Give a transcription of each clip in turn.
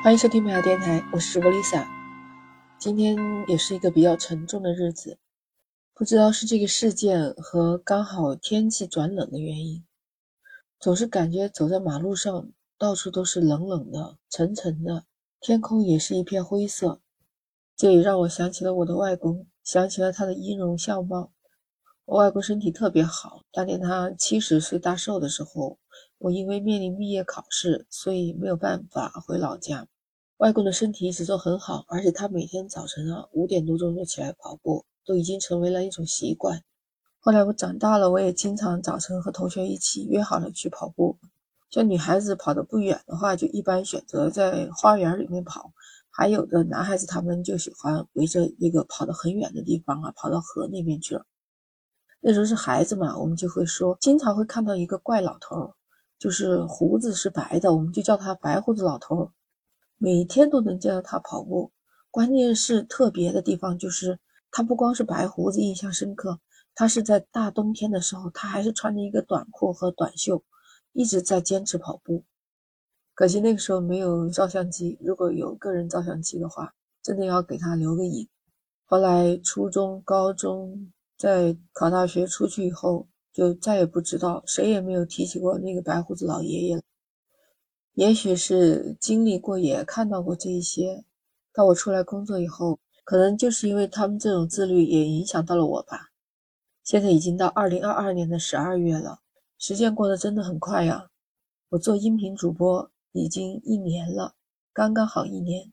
欢迎收听美好电台，我是主播 Lisa。今天也是一个比较沉重的日子，不知道是这个事件和刚好天气转冷的原因，总是感觉走在马路上，到处都是冷冷的、沉沉的，天空也是一片灰色。这也让我想起了我的外公，想起了他的音容笑貌。我外公身体特别好，当年他七十岁大寿的时候。我因为面临毕业考试，所以没有办法回老家。外公的身体一直都很好，而且他每天早晨啊五点多钟就起来跑步，都已经成为了一种习惯。后来我长大了，我也经常早晨和同学一起约好了去跑步。像女孩子跑得不远的话，就一般选择在花园里面跑；还有的男孩子他们就喜欢围着一个跑得很远的地方啊，跑到河那边去了。那时候是孩子嘛，我们就会说，经常会看到一个怪老头。就是胡子是白的，我们就叫他白胡子老头。每天都能见到他跑步，关键是特别的地方就是他不光是白胡子印象深刻，他是在大冬天的时候，他还是穿着一个短裤和短袖，一直在坚持跑步。可惜那个时候没有照相机，如果有个人照相机的话，真的要给他留个影。后来初中、高中，在考大学出去以后。就再也不知道，谁也没有提起过那个白胡子老爷爷了。也许是经历过，也看到过这一些。到我出来工作以后，可能就是因为他们这种自律，也影响到了我吧。现在已经到二零二二年的十二月了，时间过得真的很快呀。我做音频主播已经一年了，刚刚好一年。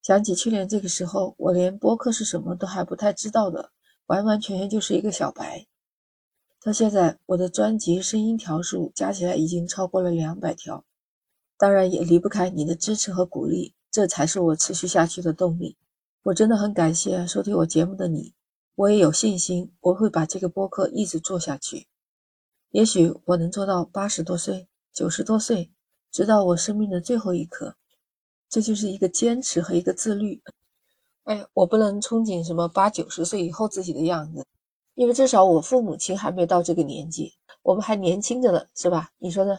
想起去年这个时候，我连播客是什么都还不太知道的，完完全全就是一个小白。到现在，我的专辑声音条数加起来已经超过了两百条，当然也离不开你的支持和鼓励，这才是我持续下去的动力。我真的很感谢收听我节目的你，我也有信心我会把这个播客一直做下去。也许我能做到八十多岁、九十多岁，直到我生命的最后一刻。这就是一个坚持和一个自律。哎，我不能憧憬什么八九十岁以后自己的样子。因为至少我父母亲还没到这个年纪，我们还年轻着呢，是吧？你说呢？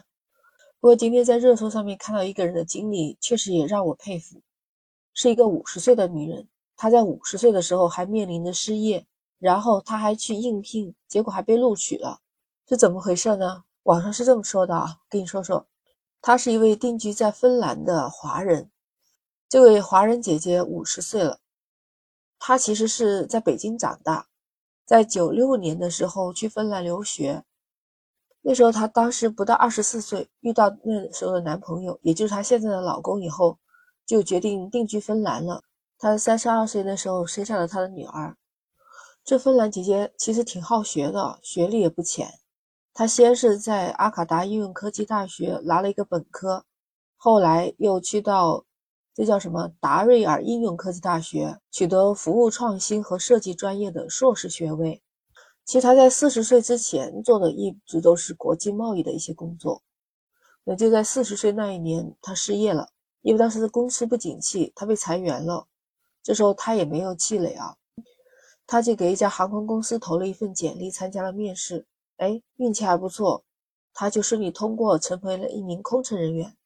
不过今天在热搜上面看到一个人的经历，确实也让我佩服，是一个五十岁的女人，她在五十岁的时候还面临着失业，然后她还去应聘，结果还被录取了，这怎么回事呢？网上是这么说的啊，跟你说说，她是一位定居在芬兰的华人，这位华人姐姐五十岁了，她其实是在北京长大。在九六年的时候去芬兰留学，那时候她当时不到二十四岁，遇到那时候的男朋友，也就是她现在的老公以后，就决定定居芬兰了。她三十二岁的时候生下了她的女儿。这芬兰姐姐其实挺好学的，学历也不浅。她先是在阿卡达应用科技大学拿了一个本科，后来又去到。这叫什么？达瑞尔应用科技大学取得服务创新和设计专业的硕士学位。其实他在四十岁之前做的一直都是国际贸易的一些工作。那就在四十岁那一年，他失业了，因为当时的公司不景气，他被裁员了。这时候他也没有气馁啊，他就给一家航空公司投了一份简历，参加了面试。哎，运气还不错，他就顺利通过，成为了一名空乘人员。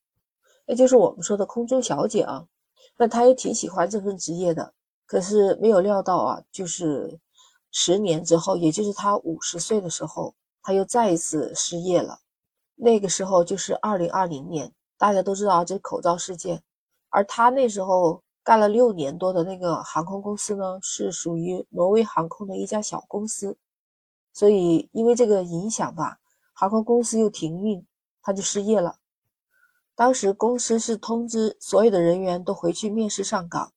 那就是我们说的空中小姐啊，那她也挺喜欢这份职业的，可是没有料到啊，就是十年之后，也就是她五十岁的时候，她又再一次失业了。那个时候就是二零二零年，大家都知道这口罩事件，而她那时候干了六年多的那个航空公司呢，是属于挪威航空的一家小公司，所以因为这个影响吧，航空公司又停运，她就失业了。当时公司是通知所有的人员都回去面试上岗，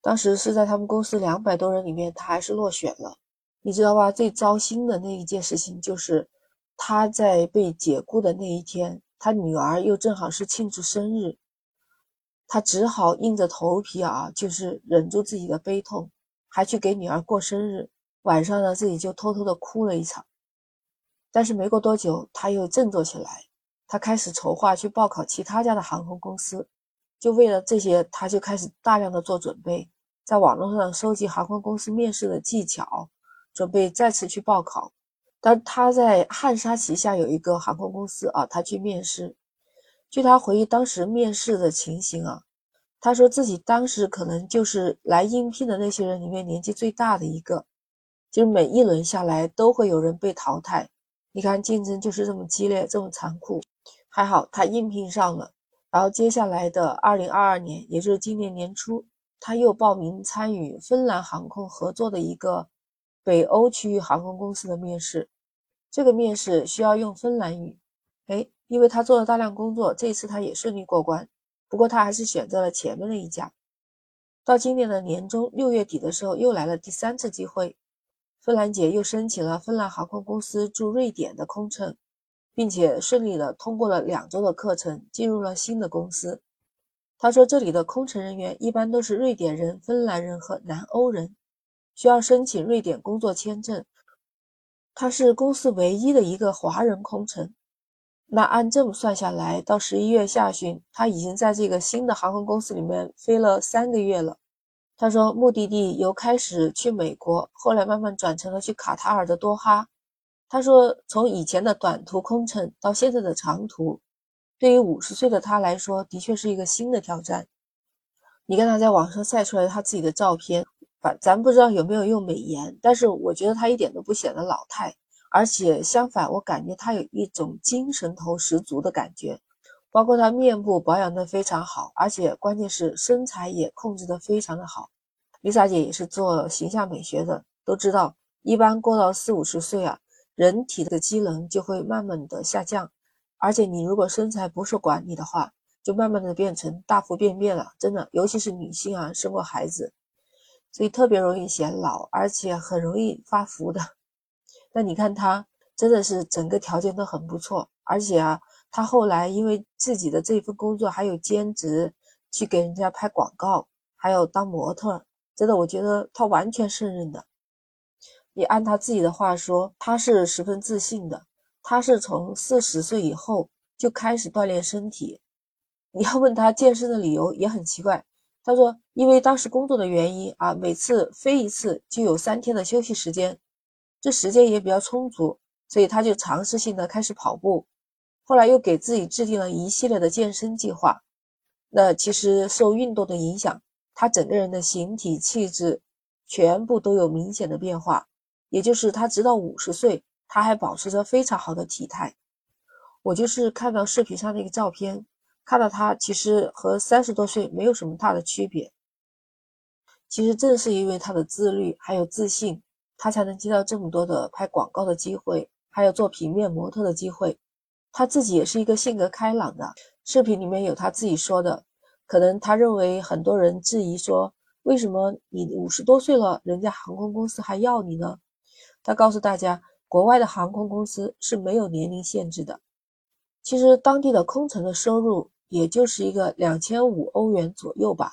当时是在他们公司两百多人里面，他还是落选了。你知道吧？最糟心的那一件事情就是，他在被解雇的那一天，他女儿又正好是庆祝生日，他只好硬着头皮啊，就是忍住自己的悲痛，还去给女儿过生日。晚上呢，自己就偷偷的哭了一场。但是没过多久，他又振作起来。他开始筹划去报考其他家的航空公司，就为了这些，他就开始大量的做准备，在网络上收集航空公司面试的技巧，准备再次去报考。但他在汉莎旗下有一个航空公司啊，他去面试。据他回忆当时面试的情形啊，他说自己当时可能就是来应聘的那些人里面年纪最大的一个，就是每一轮下来都会有人被淘汰。你看竞争就是这么激烈，这么残酷。还好他应聘上了，然后接下来的二零二二年，也就是今年年初，他又报名参与芬兰航空合作的一个北欧区域航空公司的面试。这个面试需要用芬兰语，哎，因为他做了大量工作，这一次他也顺利过关。不过他还是选择了前面的一家。到今年的年中六月底的时候，又来了第三次机会，芬兰姐又申请了芬兰航空公司驻瑞典的空乘，并且顺利的通过了两周的课程，进入了新的公司。他说，这里的空乘人员一般都是瑞典人、芬兰人和南欧人，需要申请瑞典工作签证。他是公司唯一的一个华人空乘。那按这么算下来，到十一月下旬，他已经在这个新的航空公司里面飞了三个月了。他说，目的地由开始去美国，后来慢慢转成了去卡塔尔的多哈。他说，从以前的短途空乘到现在的长途，对于五十岁的他来说，的确是一个新的挑战。你看他在网上晒出来他自己的照片，反咱不知道有没有用美颜，但是我觉得他一点都不显得老态。而且相反，我感觉他有一种精神头十足的感觉，包括他面部保养的非常好，而且关键是身材也控制的非常的好。Lisa 姐也是做形象美学的，都知道，一般过到四五十岁啊，人体的机能就会慢慢的下降，而且你如果身材不受管理的话，就慢慢的变成大腹便便了，真的，尤其是女性啊，生过孩子，所以特别容易显老，而且很容易发福的。那你看他真的是整个条件都很不错，而且啊，他后来因为自己的这份工作还有兼职，去给人家拍广告，还有当模特，真的我觉得他完全胜任的。你按他自己的话说，他是十分自信的。他是从四十岁以后就开始锻炼身体。你要问他健身的理由也很奇怪，他说因为当时工作的原因啊，每次飞一次就有三天的休息时间。这时间也比较充足，所以他就尝试性的开始跑步，后来又给自己制定了一系列的健身计划。那其实受运动的影响，他整个人的形体气质全部都有明显的变化。也就是他直到五十岁，他还保持着非常好的体态。我就是看到视频上那个照片，看到他其实和三十多岁没有什么大的区别。其实正是因为他的自律还有自信。他才能接到这么多的拍广告的机会，还有做平面模特的机会。他自己也是一个性格开朗的，视频里面有他自己说的，可能他认为很多人质疑说，为什么你五十多岁了，人家航空公司还要你呢？他告诉大家，国外的航空公司是没有年龄限制的。其实当地的空乘的收入也就是一个两千五欧元左右吧。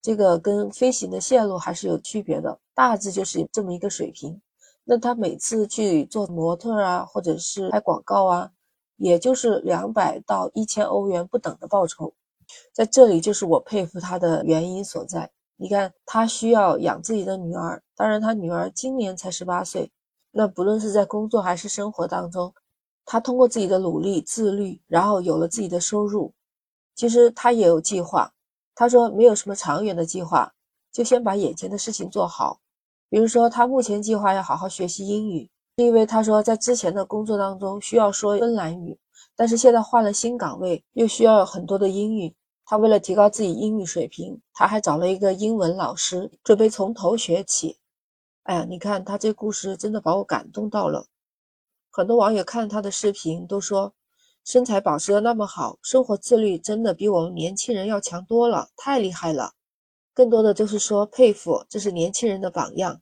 这个跟飞行的线路还是有区别的，大致就是这么一个水平。那他每次去做模特啊，或者是拍广告啊，也就是两百到一千欧元不等的报酬。在这里就是我佩服他的原因所在。你看，他需要养自己的女儿，当然他女儿今年才十八岁。那不论是在工作还是生活当中，他通过自己的努力、自律，然后有了自己的收入。其实他也有计划。他说没有什么长远的计划，就先把眼前的事情做好。比如说，他目前计划要好好学习英语，是因为他说在之前的工作当中需要说芬兰语，但是现在换了新岗位，又需要很多的英语。他为了提高自己英语水平，他还找了一个英文老师，准备从头学起。哎呀，你看他这故事真的把我感动到了。很多网友看他的视频都说。身材保持的那么好，生活自律真的比我们年轻人要强多了，太厉害了。更多的就是说佩服，这是年轻人的榜样。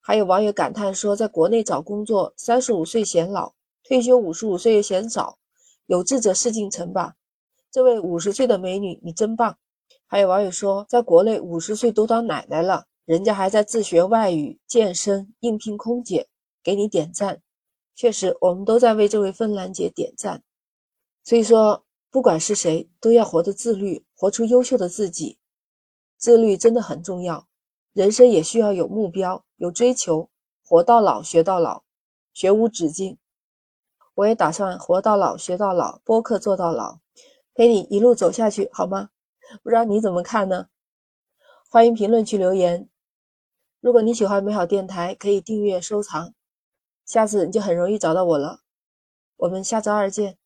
还有网友感叹说，在国内找工作，三十五岁显老，退休五十五岁也显早，有志者事竟成吧。这位五十岁的美女，你真棒。还有网友说，在国内五十岁都当奶奶了，人家还在自学外语、健身、应聘空姐，给你点赞。确实，我们都在为这位芬兰姐点赞。所以说，不管是谁，都要活得自律，活出优秀的自己。自律真的很重要，人生也需要有目标、有追求，活到老学到老，学无止境。我也打算活到老学到老，播客做到老，陪你一路走下去，好吗？不知道你怎么看呢？欢迎评论区留言。如果你喜欢美好电台，可以订阅收藏，下次你就很容易找到我了。我们下周二见。